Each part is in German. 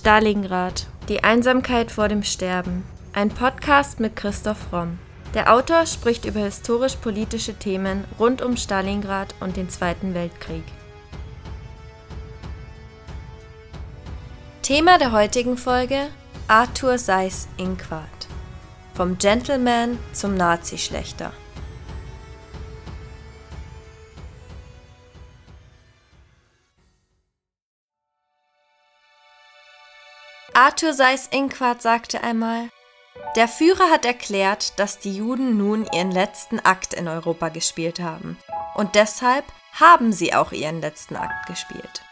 Stalingrad. Die Einsamkeit vor dem Sterben. Ein Podcast mit Christoph Romm. Der Autor spricht über historisch-politische Themen rund um Stalingrad und den Zweiten Weltkrieg. Thema der heutigen Folge: Arthur Seyß-Inquart. Vom Gentleman zum Nazi-Schlechter. Arthur Seyß-Inquart sagte einmal, der Führer hat erklärt, dass die Juden nun ihren letzten Akt in Europa gespielt haben. Und deshalb haben sie auch ihren letzten Akt gespielt.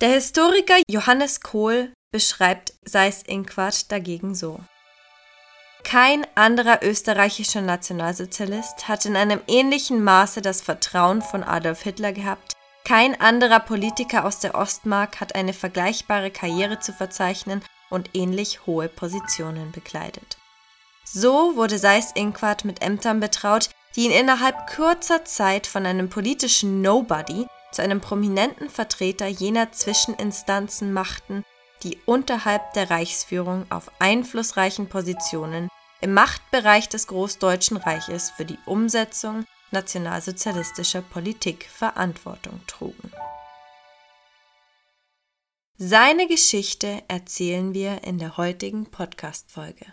Der Historiker Johannes Kohl beschreibt Seyß-Inquart dagegen so. Kein anderer österreichischer Nationalsozialist hat in einem ähnlichen Maße das Vertrauen von Adolf Hitler gehabt kein anderer Politiker aus der Ostmark hat eine vergleichbare Karriere zu verzeichnen und ähnlich hohe Positionen bekleidet. So wurde Seyß-Inquart mit Ämtern betraut, die ihn innerhalb kurzer Zeit von einem politischen Nobody zu einem prominenten Vertreter jener Zwischeninstanzen machten, die unterhalb der Reichsführung auf einflussreichen Positionen im Machtbereich des Großdeutschen Reiches für die Umsetzung nationalsozialistischer Politik Verantwortung trugen. Seine Geschichte erzählen wir in der heutigen Podcast-Folge.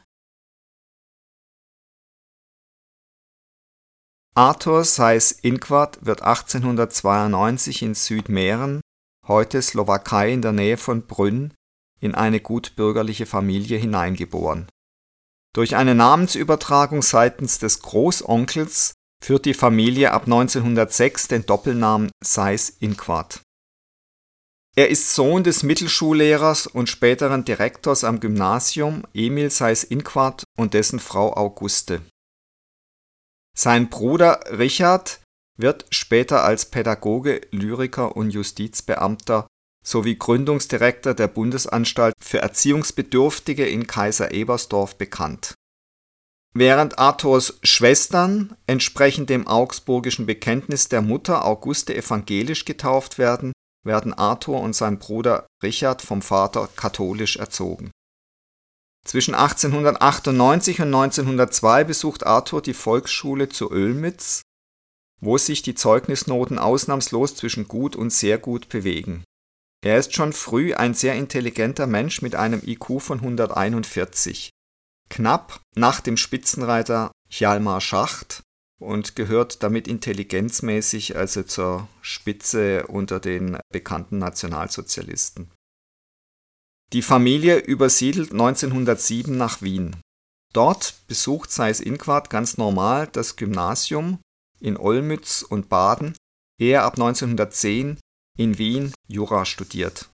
Arthur Seyß-Inquart wird 1892 in Südmähren, heute Slowakei in der Nähe von Brünn, in eine gutbürgerliche Familie hineingeboren. Durch eine Namensübertragung seitens des Großonkels führt die Familie ab 1906 den Doppelnamen Seyß-Inquart. Er ist Sohn des Mittelschullehrers und späteren Direktors am Gymnasium Emil Seyß-Inquart und dessen Frau Auguste. Sein Bruder Richard wird später als Pädagoge, Lyriker und Justizbeamter sowie Gründungsdirektor der Bundesanstalt für Erziehungsbedürftige in Kaiser Ebersdorf bekannt Während Arthurs Schwestern entsprechend dem augsburgischen Bekenntnis der Mutter Auguste evangelisch getauft werden, werden Arthur und sein Bruder Richard vom Vater katholisch erzogen. Zwischen 1898 und 1902 besucht Arthur die Volksschule zu Ölmitz, wo sich die Zeugnisnoten ausnahmslos zwischen gut und sehr gut bewegen. Er ist schon früh ein sehr intelligenter Mensch mit einem IQ von 141 knapp nach dem Spitzenreiter Hjalmar Schacht und gehört damit intelligenzmäßig also zur Spitze unter den bekannten Nationalsozialisten. Die Familie übersiedelt 1907 nach Wien. Dort besucht Seyß-Inquart ganz normal das Gymnasium in Olmütz und Baden, ehe er ab 1910 in Wien Jura studiert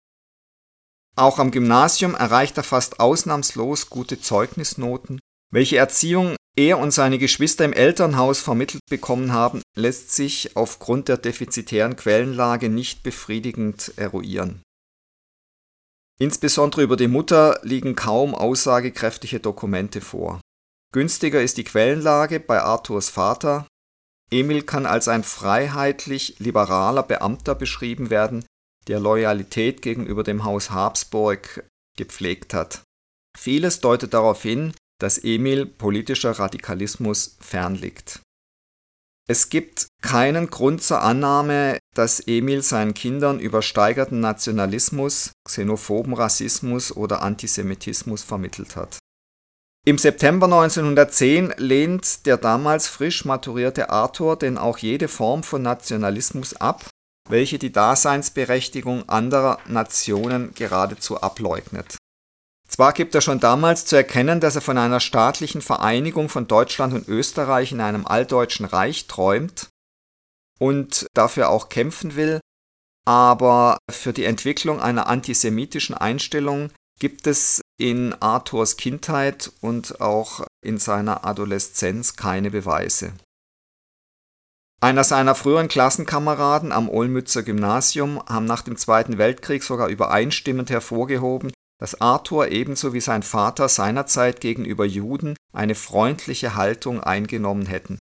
auch am Gymnasium erreicht er fast ausnahmslos gute Zeugnisnoten. Welche Erziehung er und seine Geschwister im Elternhaus vermittelt bekommen haben, lässt sich aufgrund der defizitären Quellenlage nicht befriedigend eruieren. Insbesondere über die Mutter liegen kaum aussagekräftige Dokumente vor. Günstiger ist die Quellenlage bei Arthurs Vater. Emil kann als ein freiheitlich liberaler Beamter beschrieben werden, der Loyalität gegenüber dem Haus Habsburg gepflegt hat. Vieles deutet darauf hin, dass Emil politischer Radikalismus fernliegt. Es gibt keinen Grund zur Annahme, dass Emil seinen Kindern übersteigerten Nationalismus, xenophoben Rassismus oder Antisemitismus vermittelt hat. Im September 1910 lehnt der damals frisch maturierte Arthur denn auch jede Form von Nationalismus ab welche die Daseinsberechtigung anderer Nationen geradezu ableugnet. Zwar gibt er schon damals zu erkennen, dass er von einer staatlichen Vereinigung von Deutschland und Österreich in einem alldeutschen Reich träumt und dafür auch kämpfen will, aber für die Entwicklung einer antisemitischen Einstellung gibt es in Arthurs Kindheit und auch in seiner Adoleszenz keine Beweise. Einer seiner früheren Klassenkameraden am Olmützer Gymnasium haben nach dem Zweiten Weltkrieg sogar übereinstimmend hervorgehoben, dass Arthur ebenso wie sein Vater seinerzeit gegenüber Juden eine freundliche Haltung eingenommen hätten.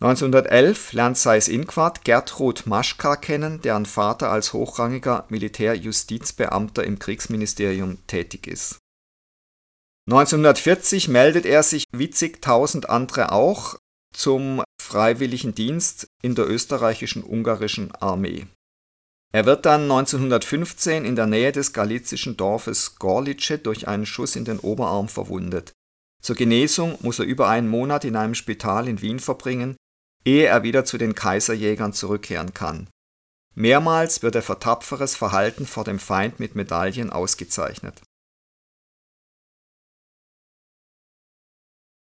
1911 lernt Seyß-Inquart Gertrud Maschka kennen, deren Vater als hochrangiger Militärjustizbeamter im Kriegsministerium tätig ist. 1940 meldet er sich wie zigtausend andere auch zum freiwilligen Dienst in der österreichischen Ungarischen Armee. Er wird dann 1915 in der Nähe des galizischen Dorfes Gorlice durch einen Schuss in den Oberarm verwundet. Zur Genesung muss er über einen Monat in einem Spital in Wien verbringen, ehe er wieder zu den Kaiserjägern zurückkehren kann. Mehrmals wird er für tapferes Verhalten vor dem Feind mit Medaillen ausgezeichnet.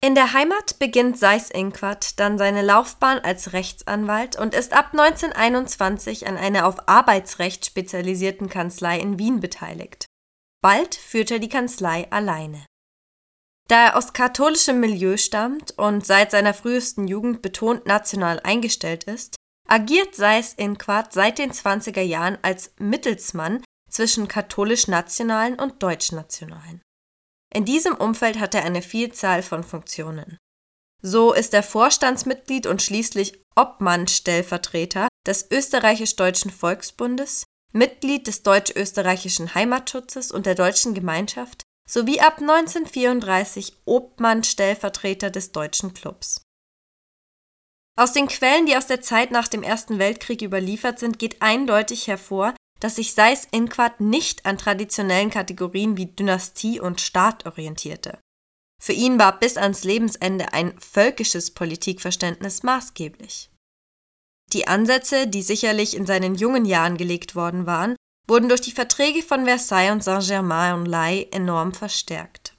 In der Heimat beginnt Seyß-Inquart dann seine Laufbahn als Rechtsanwalt und ist ab 1921 an einer auf Arbeitsrecht spezialisierten Kanzlei in Wien beteiligt. Bald führt er die Kanzlei alleine. Da er aus katholischem Milieu stammt und seit seiner frühesten Jugend betont national eingestellt ist, agiert Seyß-Inquart seit den 20er Jahren als Mittelsmann zwischen katholisch-nationalen und deutsch-nationalen. In diesem Umfeld hat er eine Vielzahl von Funktionen. So ist er Vorstandsmitglied und schließlich Obmann-Stellvertreter des Österreichisch-Deutschen Volksbundes, Mitglied des Deutsch-Österreichischen Heimatschutzes und der Deutschen Gemeinschaft sowie ab 1934 Obmann-Stellvertreter des Deutschen Clubs. Aus den Quellen, die aus der Zeit nach dem Ersten Weltkrieg überliefert sind, geht eindeutig hervor, dass sich Seyß-Inquart nicht an traditionellen Kategorien wie Dynastie und Staat orientierte. Für ihn war bis ans Lebensende ein völkisches Politikverständnis maßgeblich. Die Ansätze, die sicherlich in seinen jungen Jahren gelegt worden waren, wurden durch die Verträge von Versailles und Saint-Germain-en-Laye enorm verstärkt.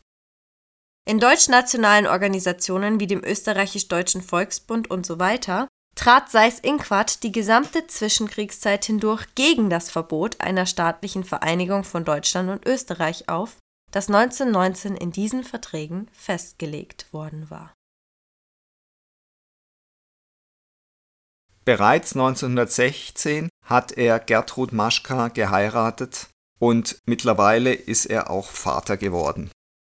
In deutschnationalen Organisationen wie dem Österreichisch-Deutschen Volksbund und so weiter trat Seyß-Inquart die gesamte Zwischenkriegszeit hindurch gegen das Verbot einer staatlichen Vereinigung von Deutschland und Österreich auf, das 1919 in diesen Verträgen festgelegt worden war. Bereits 1916 hat er Gertrud Maschka geheiratet und mittlerweile ist er auch Vater geworden.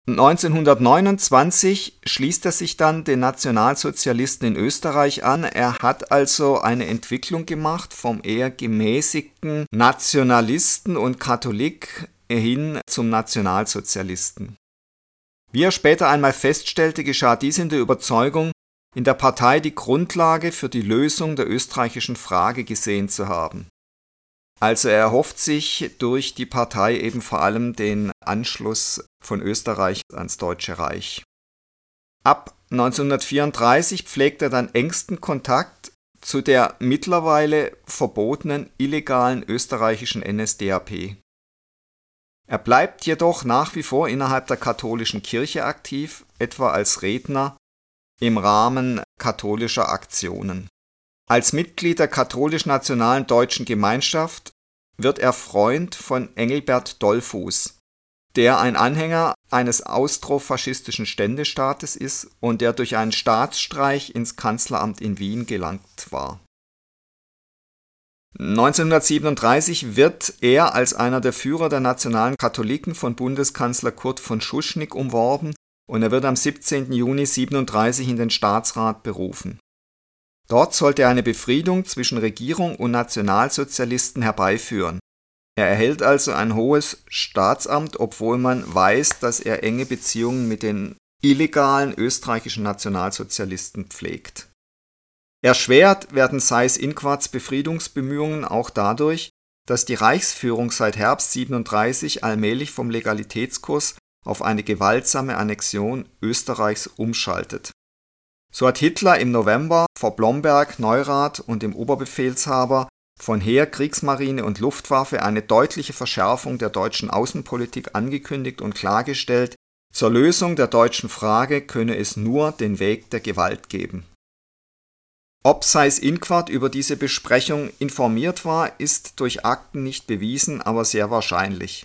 1929 schließt er sich dann den Nationalsozialisten in Österreich an. Er hat also eine Entwicklung gemacht vom eher gemäßigten Nationalisten und Katholik hin zum Nationalsozialisten. Wie er später einmal feststellte, geschah dies in der Überzeugung, in der Partei die Grundlage für die Lösung der österreichischen Frage gesehen zu haben. Also er erhofft sich durch die Partei eben vor allem den Anschluss von Österreich ans Deutsche Reich. Ab 1934 pflegt er dann engsten Kontakt zu der mittlerweile verbotenen illegalen österreichischen NSDAP. Er bleibt jedoch nach wie vor innerhalb der katholischen Kirche aktiv, etwa als Redner im Rahmen katholischer Aktionen. Als Mitglied der katholisch-nationalen deutschen Gemeinschaft wird er Freund von Engelbert Dollfuß, der ein Anhänger eines austrofaschistischen Ständestaates ist und der durch einen Staatsstreich ins Kanzleramt in Wien gelangt war. 1937 wird er als einer der Führer der nationalen Katholiken von Bundeskanzler Kurt von Schuschnigg umworben und er wird am 17. Juni 37 in den Staatsrat berufen. Dort sollte er eine Befriedung zwischen Regierung und Nationalsozialisten herbeiführen. Er erhält also ein hohes Staatsamt, obwohl man weiß, dass er enge Beziehungen mit den illegalen österreichischen Nationalsozialisten pflegt. Erschwert werden Seyß-Inquarts Befriedungsbemühungen auch dadurch, dass die Reichsführung seit Herbst 37 allmählich vom Legalitätskurs auf eine gewaltsame Annexion Österreichs umschaltet. So hat Hitler im November vor Blomberg, Neurath und dem Oberbefehlshaber von Heer, Kriegsmarine und Luftwaffe eine deutliche Verschärfung der deutschen Außenpolitik angekündigt und klargestellt, zur Lösung der deutschen Frage könne es nur den Weg der Gewalt geben. Ob Seyß-Inquart über diese Besprechung informiert war, ist durch Akten nicht bewiesen, aber sehr wahrscheinlich.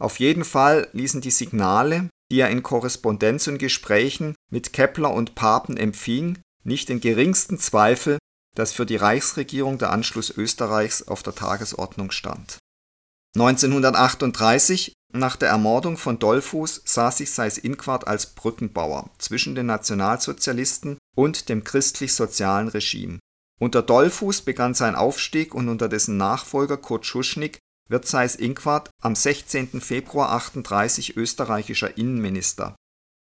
Auf jeden Fall ließen die Signale, die er in Korrespondenz und Gesprächen mit Kepler und Papen empfing, nicht den geringsten Zweifel, dass für die Reichsregierung der Anschluss Österreichs auf der Tagesordnung stand. 1938 Nach der Ermordung von Dollfuß sah sich Seyß-Inquart als Brückenbauer zwischen den Nationalsozialisten und dem christlich-sozialen Regime. Unter Dollfuß begann sein Aufstieg und unter dessen Nachfolger Kurt Schuschnigg wird Seyß-Inquart am 16. Februar 38 österreichischer Innenminister.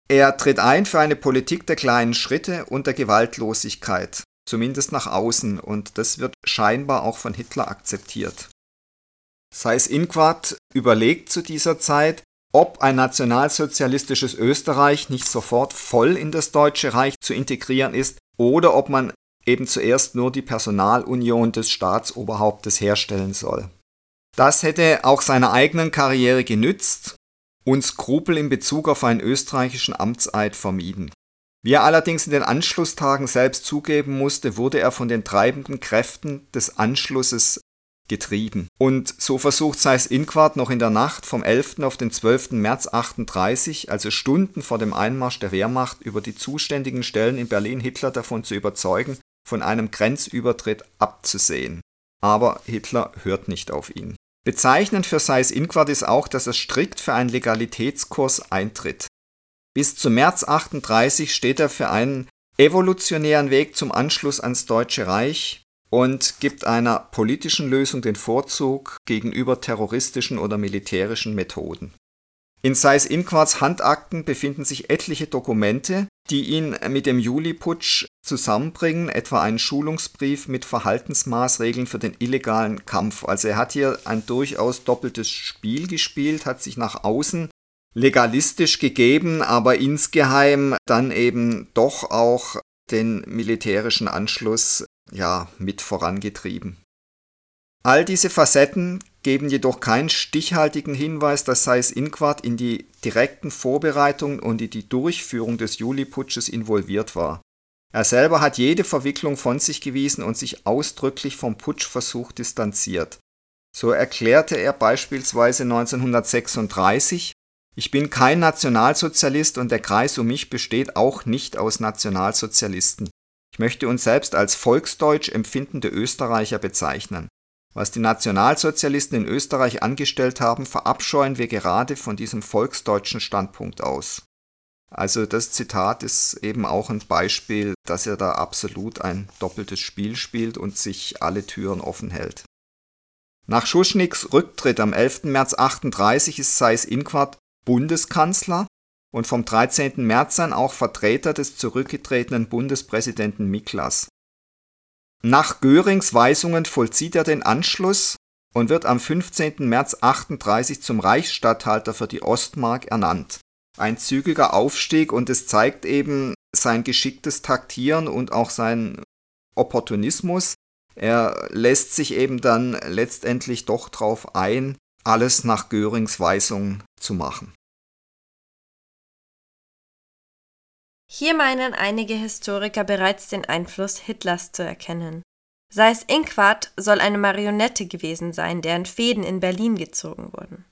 Er tritt ein für eine Politik der kleinen Schritte und der Gewaltlosigkeit, zumindest nach außen, und das wird scheinbar auch von Hitler akzeptiert. Seyß-Inquart überlegt zu dieser Zeit, ob ein nationalsozialistisches Österreich nicht sofort voll in das Deutsche Reich zu integrieren ist oder ob man eben zuerst nur die Personalunion des Staatsoberhauptes herstellen soll. Das hätte auch seiner eigenen Karriere genützt und Skrupel in Bezug auf einen österreichischen Amtseid vermieden. Wie er allerdings in den Anschlusstagen selbst zugeben musste, wurde er von den treibenden Kräften des Anschlusses getrieben. Und so versucht Seyss Inquart noch in der Nacht vom 11. auf den 12. März 38, also Stunden vor dem Einmarsch der Wehrmacht, über die zuständigen Stellen in Berlin Hitler davon zu überzeugen, von einem Grenzübertritt abzusehen. Aber Hitler hört nicht auf ihn. Bezeichnend für Seyss Inquart ist auch, dass er strikt für einen Legalitätskurs eintritt. Bis zum März 38 steht er für einen evolutionären Weg zum Anschluss ans Deutsche Reich, und gibt einer politischen Lösung den Vorzug gegenüber terroristischen oder militärischen Methoden. In Seyß-Inquarts Handakten befinden sich etliche Dokumente, die ihn mit dem Juliputsch zusammenbringen, etwa einen Schulungsbrief mit Verhaltensmaßregeln für den illegalen Kampf. Also er hat hier ein durchaus doppeltes Spiel gespielt, hat sich nach außen legalistisch gegeben, aber insgeheim dann eben doch auch den militärischen Anschluss ja, mit vorangetrieben. All diese Facetten geben jedoch keinen stichhaltigen Hinweis, dass Seyss Inquart in die direkten Vorbereitungen und in die Durchführung des Juliputsches involviert war. Er selber hat jede Verwicklung von sich gewiesen und sich ausdrücklich vom Putschversuch distanziert. So erklärte er beispielsweise 1936, ich bin kein Nationalsozialist und der Kreis um mich besteht auch nicht aus Nationalsozialisten. Ich möchte uns selbst als volksdeutsch empfindende Österreicher bezeichnen. Was die Nationalsozialisten in Österreich angestellt haben, verabscheuen wir gerade von diesem volksdeutschen Standpunkt aus. Also das Zitat ist eben auch ein Beispiel, dass er da absolut ein doppeltes Spiel spielt und sich alle Türen offen hält. Nach Schuschnigs Rücktritt am 11. März 38 ist Seyss Inquart Bundeskanzler und vom 13. März an auch Vertreter des zurückgetretenen Bundespräsidenten Miklas. Nach Görings Weisungen vollzieht er den Anschluss und wird am 15. März 38 zum Reichsstatthalter für die Ostmark ernannt. Ein zügiger Aufstieg und es zeigt eben sein geschicktes Taktieren und auch sein Opportunismus. Er lässt sich eben dann letztendlich doch darauf ein, alles nach Görings Weisungen zu machen. Hier meinen einige Historiker bereits den Einfluss Hitlers zu erkennen. Seyss Inquart soll eine Marionette gewesen sein, deren Fäden in Berlin gezogen wurden.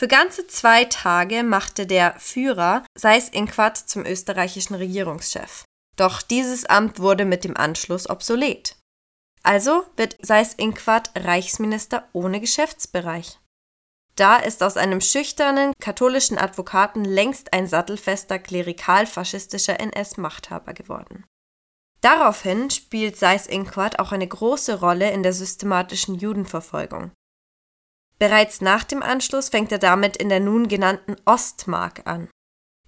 Für ganze zwei Tage machte der Führer Seyss Inquart zum österreichischen Regierungschef. Doch dieses Amt wurde mit dem Anschluss obsolet. Also wird Seyss Inquart Reichsminister ohne Geschäftsbereich. Da ist aus einem schüchternen katholischen Advokaten längst ein sattelfester klerikal-faschistischer NS-Machthaber geworden. Daraufhin spielt Seyß-Inquart auch eine große Rolle in der systematischen Judenverfolgung. Bereits nach dem Anschluss fängt er damit in der nun genannten Ostmark an.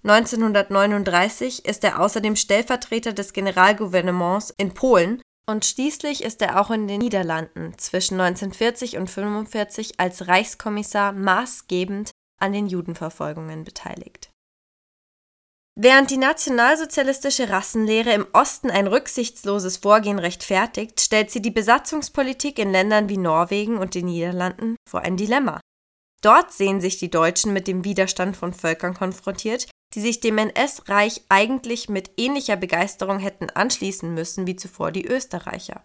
1939 ist er außerdem Stellvertreter des Generalgouvernements in Polen und schließlich ist er auch in den Niederlanden zwischen 1940 und 1945 als Reichskommissar maßgebend an den Judenverfolgungen beteiligt. Während die nationalsozialistische Rassenlehre im Osten ein rücksichtsloses Vorgehen rechtfertigt, stellt sie die Besatzungspolitik in Ländern wie Norwegen und den Niederlanden vor ein Dilemma. Dort sehen sich die Deutschen mit dem Widerstand von Völkern konfrontiert, die sich dem NS-Reich eigentlich mit ähnlicher Begeisterung hätten anschließen müssen wie zuvor die Österreicher.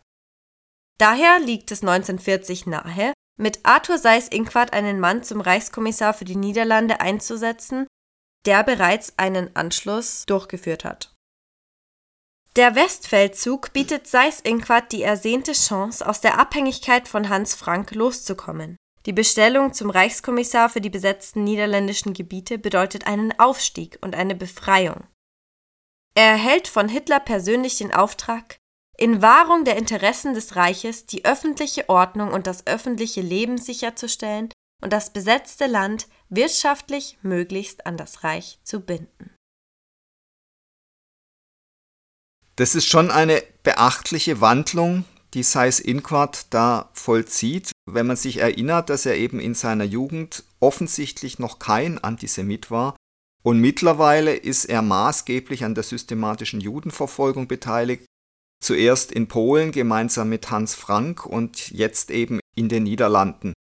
Daher liegt es 1940 nahe, mit Arthur Seyß-Inquart einen Mann zum Reichskommissar für die Niederlande einzusetzen, der bereits einen Anschluss durchgeführt hat. Der Westfeldzug bietet Seyß-Inquart die ersehnte Chance, aus der Abhängigkeit von Hans Frank loszukommen. Die Bestellung zum Reichskommissar für die besetzten niederländischen Gebiete bedeutet einen Aufstieg und eine Befreiung. Er erhält von Hitler persönlich den Auftrag, in Wahrung der Interessen des Reiches die öffentliche Ordnung und das öffentliche Leben sicherzustellen und das besetzte Land wirtschaftlich möglichst an das Reich zu binden. Das ist schon eine beachtliche Wandlung, die Seyss-Inquart da vollzieht, wenn man sich erinnert, dass er eben in seiner Jugend offensichtlich noch kein Antisemit war und mittlerweile ist er maßgeblich an der systematischen Judenverfolgung beteiligt, zuerst in Polen gemeinsam mit Hans Frank und jetzt eben in den Niederlanden.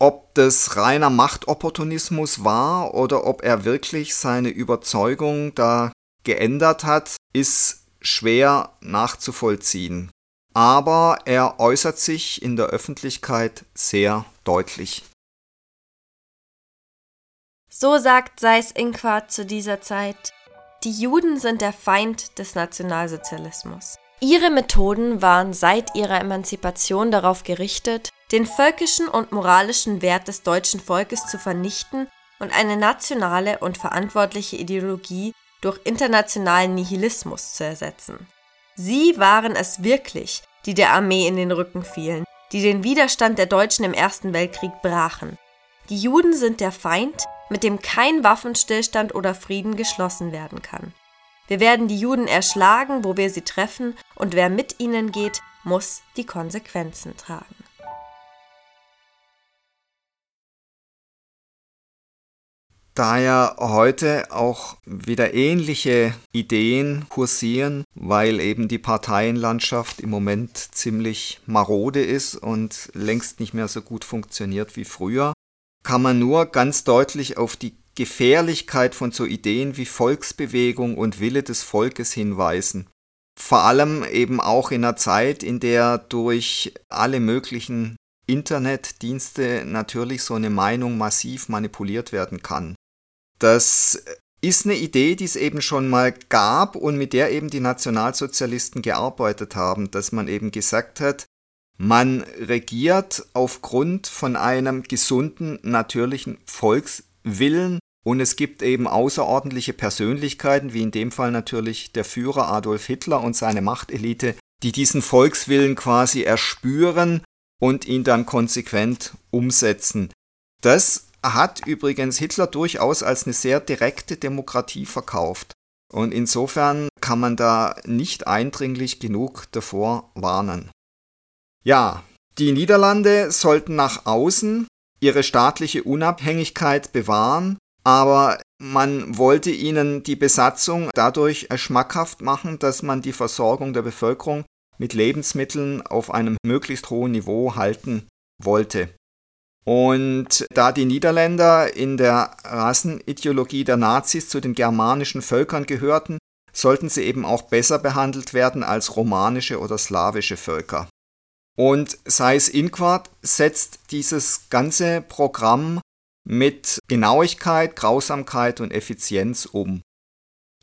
Ob das reiner Machtopportunismus war oder ob er wirklich seine Überzeugung da geändert hat, ist schwer nachzuvollziehen. Aber er äußert sich in der Öffentlichkeit sehr deutlich. So sagt Seyß-Inquart zu dieser Zeit, die Juden sind der Feind des Nationalsozialismus. Ihre Methoden waren seit ihrer Emanzipation darauf gerichtet, den völkischen und moralischen Wert des deutschen Volkes zu vernichten und eine nationale und verantwortliche Ideologie durch internationalen Nihilismus zu ersetzen. Sie waren es wirklich, die der Armee in den Rücken fielen, die den Widerstand der Deutschen im Ersten Weltkrieg brachen. Die Juden sind der Feind, mit dem kein Waffenstillstand oder Frieden geschlossen werden kann. Wir werden die Juden erschlagen, wo wir sie treffen, und wer mit ihnen geht, muss die Konsequenzen tragen. Da ja heute auch wieder ähnliche Ideen kursieren, weil eben die Parteienlandschaft im Moment ziemlich marode ist und längst nicht mehr so gut funktioniert wie früher, kann man nur ganz deutlich auf die Gefährlichkeit von so Ideen wie Volksbewegung und Wille des Volkes hinweisen. Vor allem eben auch in einer Zeit, in der durch alle möglichen Internetdienste natürlich so eine Meinung massiv manipuliert werden kann. Das ist eine Idee, die es eben schon mal gab und mit der eben die Nationalsozialisten gearbeitet haben, dass man eben gesagt hat, man regiert aufgrund von einem gesunden, natürlichen Volkswillen und es gibt eben außerordentliche Persönlichkeiten, wie in dem Fall natürlich der Führer Adolf Hitler und seine Machtelite, die diesen Volkswillen quasi erspüren und ihn dann konsequent umsetzen. Das hat übrigens Hitler durchaus als eine sehr direkte Demokratie verkauft. Und insofern kann man da nicht eindringlich genug davor warnen. Ja, die Niederlande sollten nach außen ihre staatliche Unabhängigkeit bewahren, aber man wollte ihnen die Besatzung dadurch schmackhaft machen, dass man die Versorgung der Bevölkerung mit Lebensmitteln auf einem möglichst hohen Niveau halten wollte. Und da die Niederländer in der Rassenideologie der Nazis zu den germanischen Völkern gehörten, sollten sie eben auch besser behandelt werden als romanische oder slawische Völker. Und Seyss Inquart setzt dieses ganze Programm mit Genauigkeit, Grausamkeit und Effizienz um.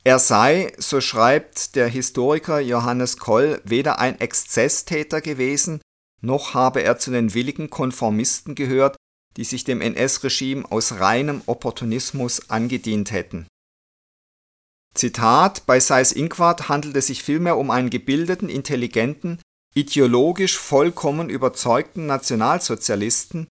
Er sei, so schreibt der Historiker Johannes Koll, weder ein Exzesstäter gewesen, noch habe er zu den willigen Konformisten gehört, die sich dem NS-Regime aus reinem Opportunismus angedient hätten. Zitat: Bei Seyß-Inquart handelt es sich vielmehr um einen gebildeten, intelligenten, ideologisch vollkommen überzeugten Nationalsozialisten,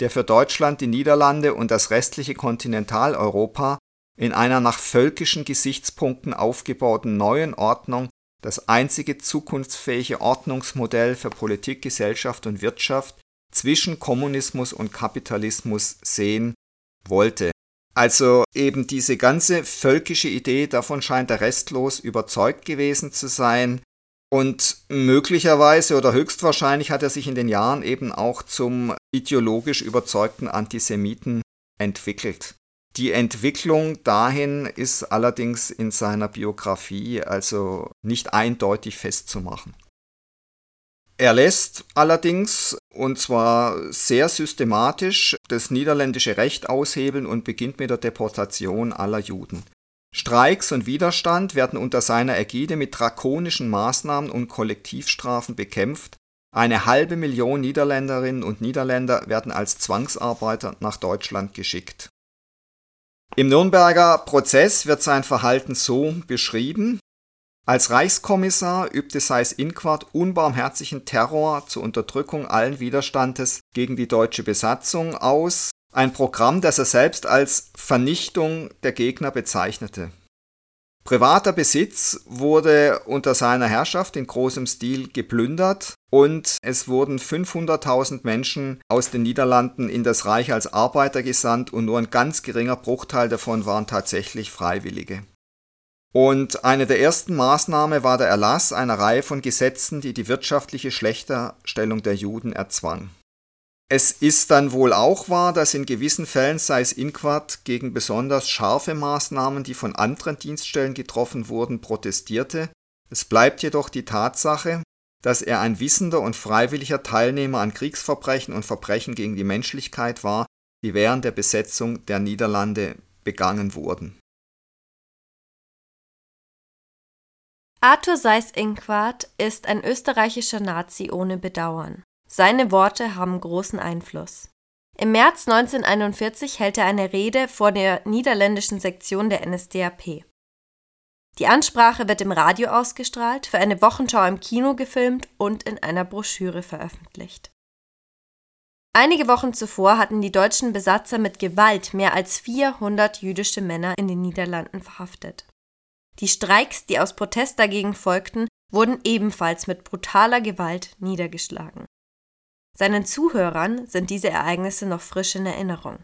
der für Deutschland, die Niederlande und das restliche Kontinentaleuropa in einer nach völkischen Gesichtspunkten aufgebauten neuen Ordnung das einzige zukunftsfähige Ordnungsmodell für Politik, Gesellschaft und Wirtschaft zwischen Kommunismus und Kapitalismus sehen wollte. Also eben diese ganze völkische Idee, davon scheint er restlos überzeugt gewesen zu sein. Und möglicherweise oder höchstwahrscheinlich hat er sich in den Jahren eben auch zum ideologisch überzeugten Antisemiten entwickelt. Die Entwicklung dahin ist allerdings in seiner Biografie also nicht eindeutig festzumachen. Er lässt allerdings, und zwar sehr systematisch, das niederländische Recht aushebeln und beginnt mit der Deportation aller Juden. Streiks und Widerstand werden unter seiner Ägide mit drakonischen Maßnahmen und Kollektivstrafen bekämpft, Eine halbe Million Niederländerinnen und Niederländer werden als Zwangsarbeiter nach Deutschland geschickt. Im Nürnberger Prozess wird sein Verhalten so beschrieben. Als Reichskommissar übte Seyß-Inquart unbarmherzigen Terror zur Unterdrückung allen Widerstandes gegen die deutsche Besatzung aus, ein Programm, das er selbst als Vernichtung der Gegner bezeichnete. Privater Besitz wurde unter seiner Herrschaft in großem Stil geplündert und es wurden 500.000 Menschen aus den Niederlanden in das Reich als Arbeiter gesandt und nur ein ganz geringer Bruchteil davon waren tatsächlich Freiwillige. Und eine der ersten Maßnahmen war der Erlass einer Reihe von Gesetzen, die die wirtschaftliche Schlechterstellung der Juden erzwang. Es ist dann wohl auch wahr, dass in gewissen Fällen sei es Inquart gegen besonders scharfe Maßnahmen, die von anderen Dienststellen getroffen wurden, protestierte. Es bleibt jedoch die Tatsache, dass er ein wissender und freiwilliger Teilnehmer an Kriegsverbrechen und Verbrechen gegen die Menschlichkeit war, die während der Besetzung der Niederlande begangen wurden. Arthur Seyß-Inquart ist ein österreichischer Nazi ohne Bedauern. Seine Worte haben großen Einfluss. Im März 1941 hält er eine Rede vor der niederländischen Sektion der NSDAP. Die Ansprache wird im Radio ausgestrahlt, für eine Wochenschau im Kino gefilmt und in einer Broschüre veröffentlicht. Einige Wochen zuvor hatten die deutschen Besatzer mit Gewalt mehr als 400 jüdische Männer in den Niederlanden verhaftet. Die Streiks, die aus Protest dagegen folgten, wurden ebenfalls mit brutaler Gewalt niedergeschlagen. Seinen Zuhörern sind diese Ereignisse noch frisch in Erinnerung.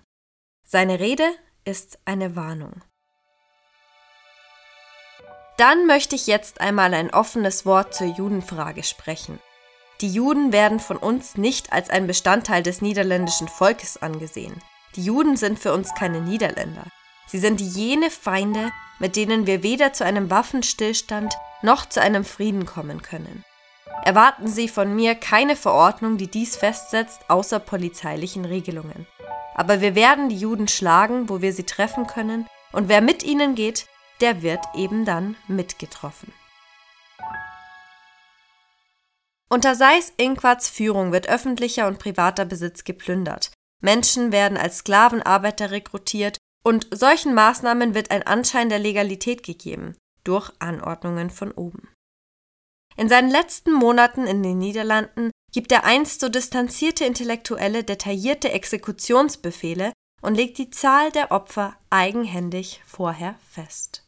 Seine Rede ist eine Warnung. Dann möchte ich jetzt einmal ein offenes Wort zur Judenfrage sprechen. Die Juden werden von uns nicht als ein Bestandteil des niederländischen Volkes angesehen. Die Juden sind für uns keine Niederländer. Sie sind jene Feinde, mit denen wir weder zu einem Waffenstillstand noch zu einem Frieden kommen können. Erwarten Sie von mir keine Verordnung, die dies festsetzt, außer polizeilichen Regelungen. Aber wir werden die Juden schlagen, wo wir sie treffen können, und wer mit ihnen geht, der wird eben dann mitgetroffen. Unter Seis Inquarts Führung wird öffentlicher und privater Besitz geplündert. Menschen werden als Sklavenarbeiter rekrutiert und solchen Maßnahmen wird ein Anschein der Legalität gegeben durch Anordnungen von oben. In seinen letzten Monaten in den Niederlanden gibt der einst so distanzierte Intellektuelle detaillierte Exekutionsbefehle und legt die Zahl der Opfer eigenhändig vorher fest.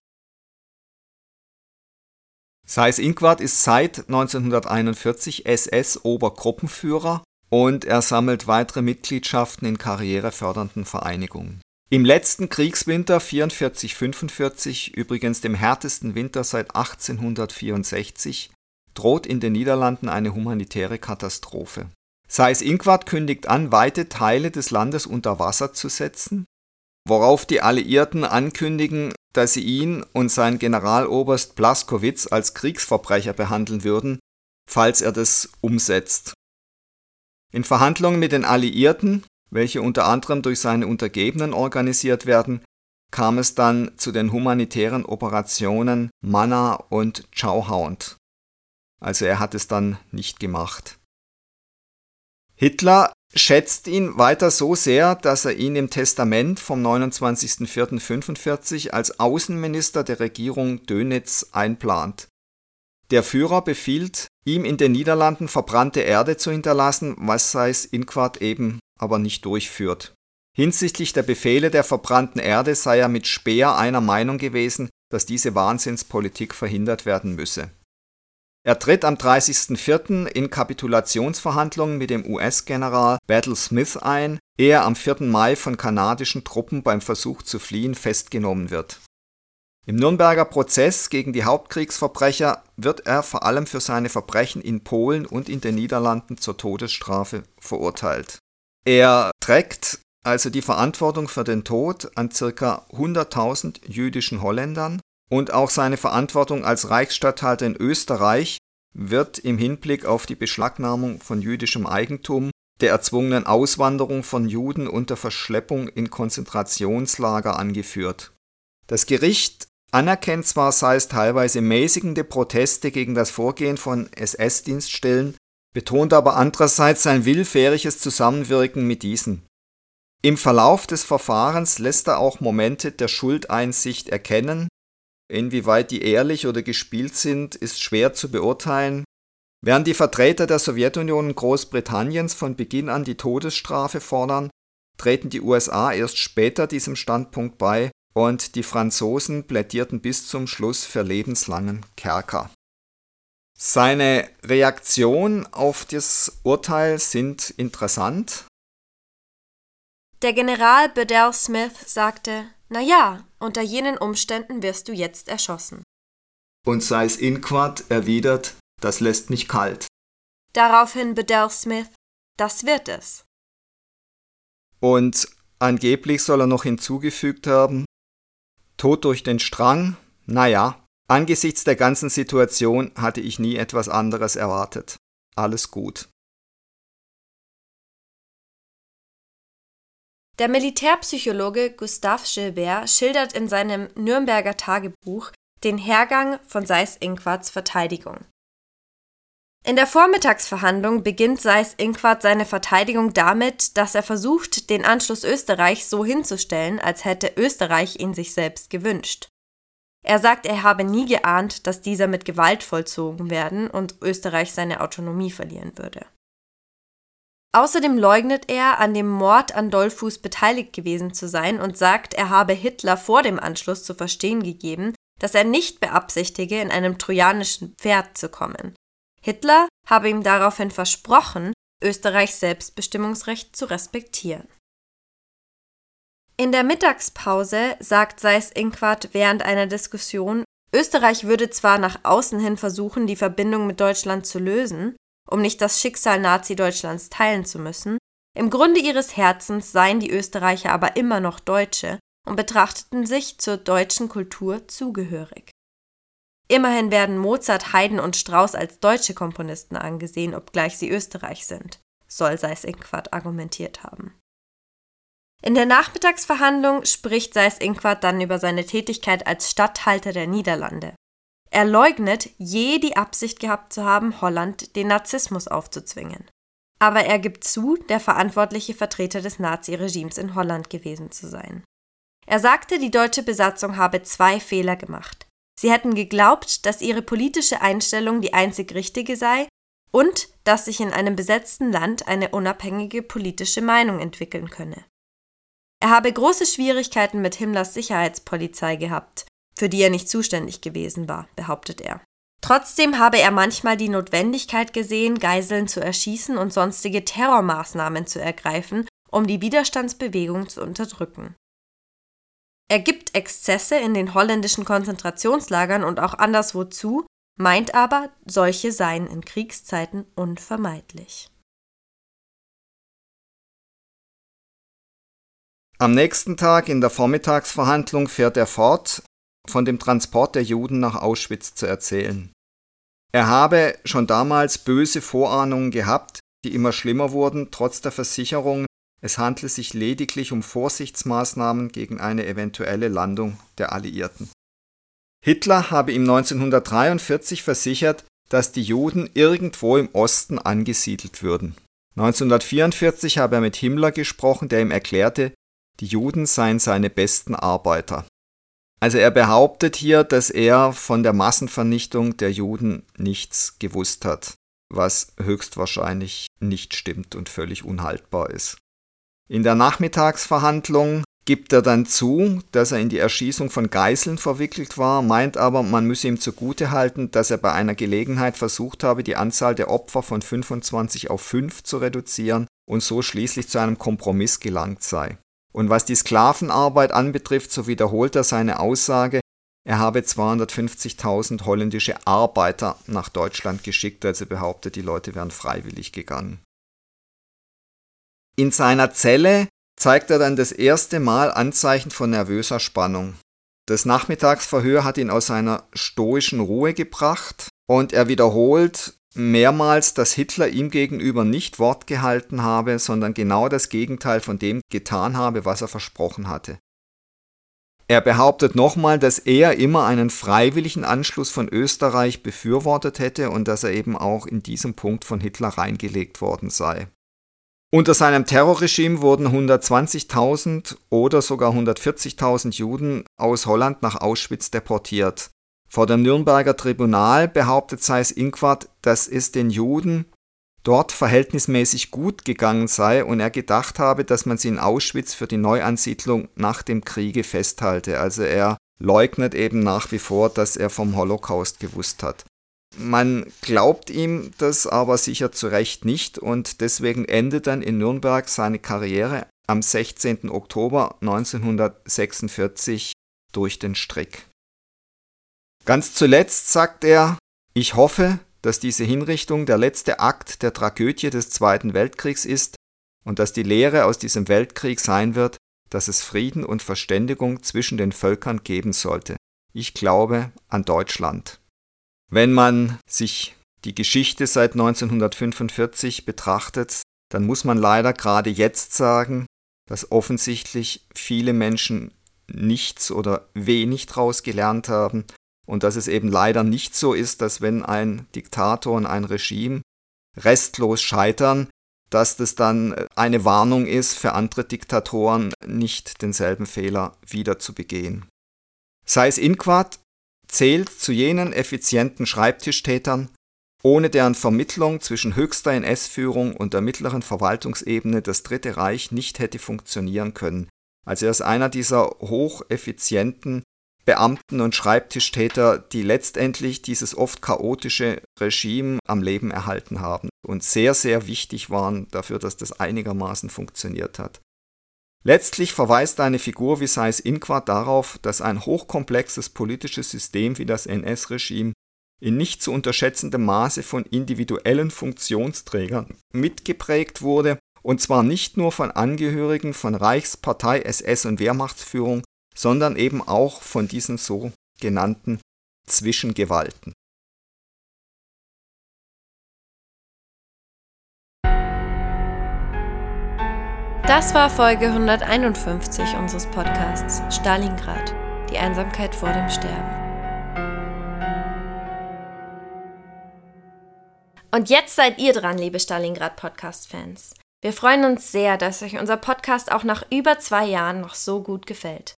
Seis Inquart ist seit 1941 SS-Obergruppenführer und er sammelt weitere Mitgliedschaften in karrierefördernden Vereinigungen. Im letzten Kriegswinter 44-45, übrigens dem härtesten Winter seit 1864, droht in den Niederlanden eine humanitäre Katastrophe. Seyß-Inquart kündigt an, weite Teile des Landes unter Wasser zu setzen, worauf die Alliierten ankündigen, dass sie ihn und seinen Generaloberst Blaskowitz als Kriegsverbrecher behandeln würden, falls er das umsetzt. In Verhandlungen mit den Alliierten, welche unter anderem durch seine Untergebenen organisiert werden, kam es dann zu den humanitären Operationen Manna und Chowhound. Also er hat es dann nicht gemacht. Hitler schätzt ihn weiter so sehr, dass er ihn im Testament vom 29.04.45 als Außenminister der Regierung Dönitz einplant. Der Führer befiehlt, ihm in den Niederlanden verbrannte Erde zu hinterlassen, was Seis Inquart eben aber nicht durchführt. Hinsichtlich der Befehle der verbrannten Erde sei er mit Speer einer Meinung gewesen, dass diese Wahnsinnspolitik verhindert werden müsse. Er tritt am 30.04. in Kapitulationsverhandlungen mit dem US-General Battle Smith ein, ehe er am 4. Mai von kanadischen Truppen beim Versuch zu fliehen festgenommen wird. Im Nürnberger Prozess gegen die Hauptkriegsverbrecher wird er vor allem für seine Verbrechen in Polen und in den Niederlanden zur Todesstrafe verurteilt. Er trägt also die Verantwortung für den Tod an ca. 100.000 jüdischen Holländern und auch seine Verantwortung als Reichsstatthalter in Österreich wird im Hinblick auf die Beschlagnahmung von jüdischem Eigentum, der erzwungenen Auswanderung von Juden und der Verschleppung in Konzentrationslager angeführt. Das Gericht anerkennt zwar sei es teilweise mäßigende Proteste gegen das Vorgehen von SS-Dienststellen, betont aber andererseits sein willfähriges Zusammenwirken mit diesen. Im Verlauf des Verfahrens lässt er auch Momente der Schuldeinsicht erkennen, inwieweit die ehrlich oder gespielt sind, ist schwer zu beurteilen. Während die Vertreter der Sowjetunion und Großbritanniens von Beginn an die Todesstrafe fordern, treten die USA erst später diesem Standpunkt bei und die Franzosen plädierten bis zum Schluss für lebenslangen Kerker. Seine Reaktionen auf das Urteil sind interessant. Der General Bedell Smith sagte, na ja, unter jenen Umständen wirst du jetzt erschossen. Und Seis Inquart erwidert, das lässt mich kalt. Daraufhin Bedell Smith, das wird es. Und angeblich soll er noch hinzugefügt haben, Tod durch den Strang, naja, Angesichts der ganzen Situation hatte ich nie etwas anderes erwartet. Alles gut. Der Militärpsychologe Gustave Gilbert schildert in seinem Nürnberger Tagebuch den Hergang von Seyß-Inquarts Verteidigung. In der Vormittagsverhandlung beginnt Seyß-Inquart seine Verteidigung damit, dass er versucht, den Anschluss Österreichs so hinzustellen, als hätte Österreich ihn sich selbst gewünscht. Er sagt, er habe nie geahnt, dass dieser mit Gewalt vollzogen werden und Österreich seine Autonomie verlieren würde. Außerdem leugnet er, an dem Mord an Dollfuß beteiligt gewesen zu sein und sagt, er habe Hitler vor dem Anschluss zu verstehen gegeben, dass er nicht beabsichtige, in einem trojanischen Pferd zu kommen. Hitler habe ihm daraufhin versprochen, Österreichs Selbstbestimmungsrecht zu respektieren. In der Mittagspause sagt Seyß-Inquart während einer Diskussion, Österreich würde zwar nach außen hin versuchen, die Verbindung mit Deutschland zu lösen, um nicht das Schicksal Nazi-Deutschlands teilen zu müssen, im Grunde ihres Herzens seien die Österreicher aber immer noch Deutsche und betrachteten sich zur deutschen Kultur zugehörig. Immerhin werden Mozart, Haydn und Strauss als deutsche Komponisten angesehen, obgleich sie Österreich sind, soll Seyß-Inquart argumentiert haben. In der Nachmittagsverhandlung spricht Seyß-Inquart dann über seine Tätigkeit als Statthalter der Niederlande. Er leugnet, je die Absicht gehabt zu haben, Holland den Nazismus aufzuzwingen. Aber er gibt zu, der verantwortliche Vertreter des Naziregimes in Holland gewesen zu sein. Er sagte, die deutsche Besatzung habe zwei Fehler gemacht. Sie hätten geglaubt, dass ihre politische Einstellung die einzig richtige sei und dass sich in einem besetzten Land eine unabhängige politische Meinung entwickeln könne. Er habe große Schwierigkeiten mit Himmlers Sicherheitspolizei gehabt, für die er nicht zuständig gewesen war, behauptet er. Trotzdem habe er manchmal die Notwendigkeit gesehen, Geiseln zu erschießen und sonstige Terrormaßnahmen zu ergreifen, um die Widerstandsbewegung zu unterdrücken. Er gibt Exzesse in den holländischen Konzentrationslagern und auch anderswo zu, meint aber, solche seien in Kriegszeiten unvermeidlich. Am nächsten Tag in der Vormittagsverhandlung fährt er fort, von dem Transport der Juden nach Auschwitz zu erzählen. Er habe schon damals böse Vorahnungen gehabt, die immer schlimmer wurden, trotz der Versicherung, es handle sich lediglich um Vorsichtsmaßnahmen gegen eine eventuelle Landung der Alliierten. Hitler habe ihm 1943 versichert, dass die Juden irgendwo im Osten angesiedelt würden. 1944 habe er mit Himmler gesprochen, der ihm erklärte, die Juden seien seine besten Arbeiter. Also er behauptet hier, dass er von der Massenvernichtung der Juden nichts gewusst hat, was höchstwahrscheinlich nicht stimmt und völlig unhaltbar ist. In der Nachmittagsverhandlung gibt er dann zu, dass er in die Erschießung von Geiseln verwickelt war, meint aber, man müsse ihm zugutehalten, dass er bei einer Gelegenheit versucht habe, die Anzahl der Opfer von 25 auf 5 zu reduzieren und so schließlich zu einem Kompromiss gelangt sei. Und was die Sklavenarbeit anbetrifft, so wiederholt er seine Aussage, er habe 250.000 holländische Arbeiter nach Deutschland geschickt, also behauptet, die Leute wären freiwillig gegangen. In seiner Zelle zeigt er dann das erste Mal Anzeichen von nervöser Spannung. Das Nachmittagsverhör hat ihn aus seiner stoischen Ruhe gebracht und er wiederholt mehrmals, dass Hitler ihm gegenüber nicht Wort gehalten habe, sondern genau das Gegenteil von dem getan habe, was er versprochen hatte. Er behauptet nochmal, dass er immer einen freiwilligen Anschluss von Österreich befürwortet hätte und dass er eben auch in diesem Punkt von Hitler reingelegt worden sei. Unter seinem Terrorregime wurden 120.000 oder sogar 140.000 Juden aus Holland nach Auschwitz deportiert. Vor dem Nürnberger Tribunal behauptet Seyß-Inquart, dass es den Juden dort verhältnismäßig gut gegangen sei und er gedacht habe, dass man sie in Auschwitz für die Neuansiedlung nach dem Kriege festhalte. Also er leugnet eben nach wie vor, dass er vom Holocaust gewusst hat. Man glaubt ihm das aber sicher zu Recht nicht und deswegen endet dann in Nürnberg seine Karriere am 16. Oktober 1946 durch den Strick. Ganz zuletzt sagt er, ich hoffe, dass diese Hinrichtung der letzte Akt der Tragödie des Zweiten Weltkriegs ist und dass die Lehre aus diesem Weltkrieg sein wird, dass es Frieden und Verständigung zwischen den Völkern geben sollte. Ich glaube an Deutschland. Wenn man sich die Geschichte seit 1945 betrachtet, dann muss man leider gerade jetzt sagen, dass offensichtlich viele Menschen nichts oder wenig daraus gelernt haben und dass es eben leider nicht so ist, dass wenn ein Diktator und ein Regime restlos scheitern, dass das dann eine Warnung ist für andere Diktatoren, nicht denselben Fehler wieder zu begehen. Sei es Inquart zählt zu jenen effizienten Schreibtischtätern, ohne deren Vermittlung zwischen höchster NS-Führung und der mittleren Verwaltungsebene das Dritte Reich nicht hätte funktionieren können. Also er ist einer dieser hocheffizienten Beamten und Schreibtischtäter, die letztendlich dieses oft chaotische Regime am Leben erhalten haben und sehr, sehr wichtig waren dafür, dass das einigermaßen funktioniert hat. Letztlich verweist eine Figur wie Seyss Inquart darauf, dass ein hochkomplexes politisches System wie das NS-Regime in nicht zu unterschätzendem Maße von individuellen Funktionsträgern mitgeprägt wurde, und zwar nicht nur von Angehörigen von Reichspartei, SS und Wehrmachtsführung, sondern eben auch von diesen sogenannten Zwischengewalten. Das war Folge 151 unseres Podcasts Stalingrad, die Einsamkeit vor dem Sterben. Und jetzt seid ihr dran, liebe Stalingrad Podcast-Fans. Wir freuen uns sehr, dass euch unser Podcast auch nach über zwei Jahren noch so gut gefällt.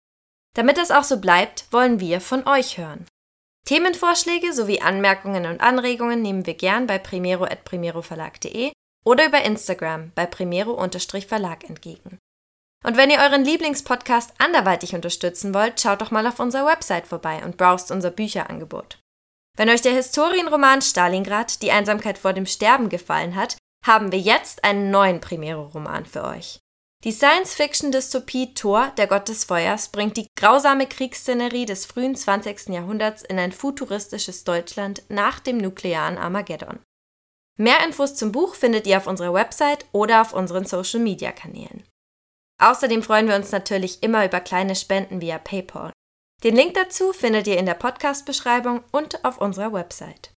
Damit es auch so bleibt, wollen wir von euch hören. Themenvorschläge sowie Anmerkungen und Anregungen nehmen wir gern bei primero.primeroverlag.de oder über Instagram bei primero-verlag entgegen. Und wenn ihr euren Lieblingspodcast anderweitig unterstützen wollt, schaut doch mal auf unserer Website vorbei und browst unser Bücherangebot. Wenn euch der Historienroman Stalingrad, die Einsamkeit vor dem Sterben gefallen hat, haben wir jetzt einen neuen Primero-Roman für euch. Die Science-Fiction-Dystopie Thor, der Gott des Feuers, bringt die grausame Kriegsszenerie des frühen 20. Jahrhunderts in ein futuristisches Deutschland nach dem nuklearen Armageddon. Mehr Infos zum Buch findet ihr auf unserer Website oder auf unseren Social-Media-Kanälen. Außerdem freuen wir uns natürlich immer über kleine Spenden via PayPal. Den Link dazu findet ihr in der Podcast-Beschreibung und auf unserer Website.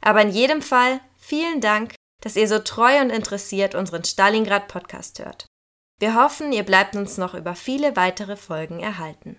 Aber in jedem Fall vielen Dank, dass ihr so treu und interessiert unseren Stalingrad-Podcast hört. Wir hoffen, ihr bleibt uns noch über viele weitere Folgen erhalten.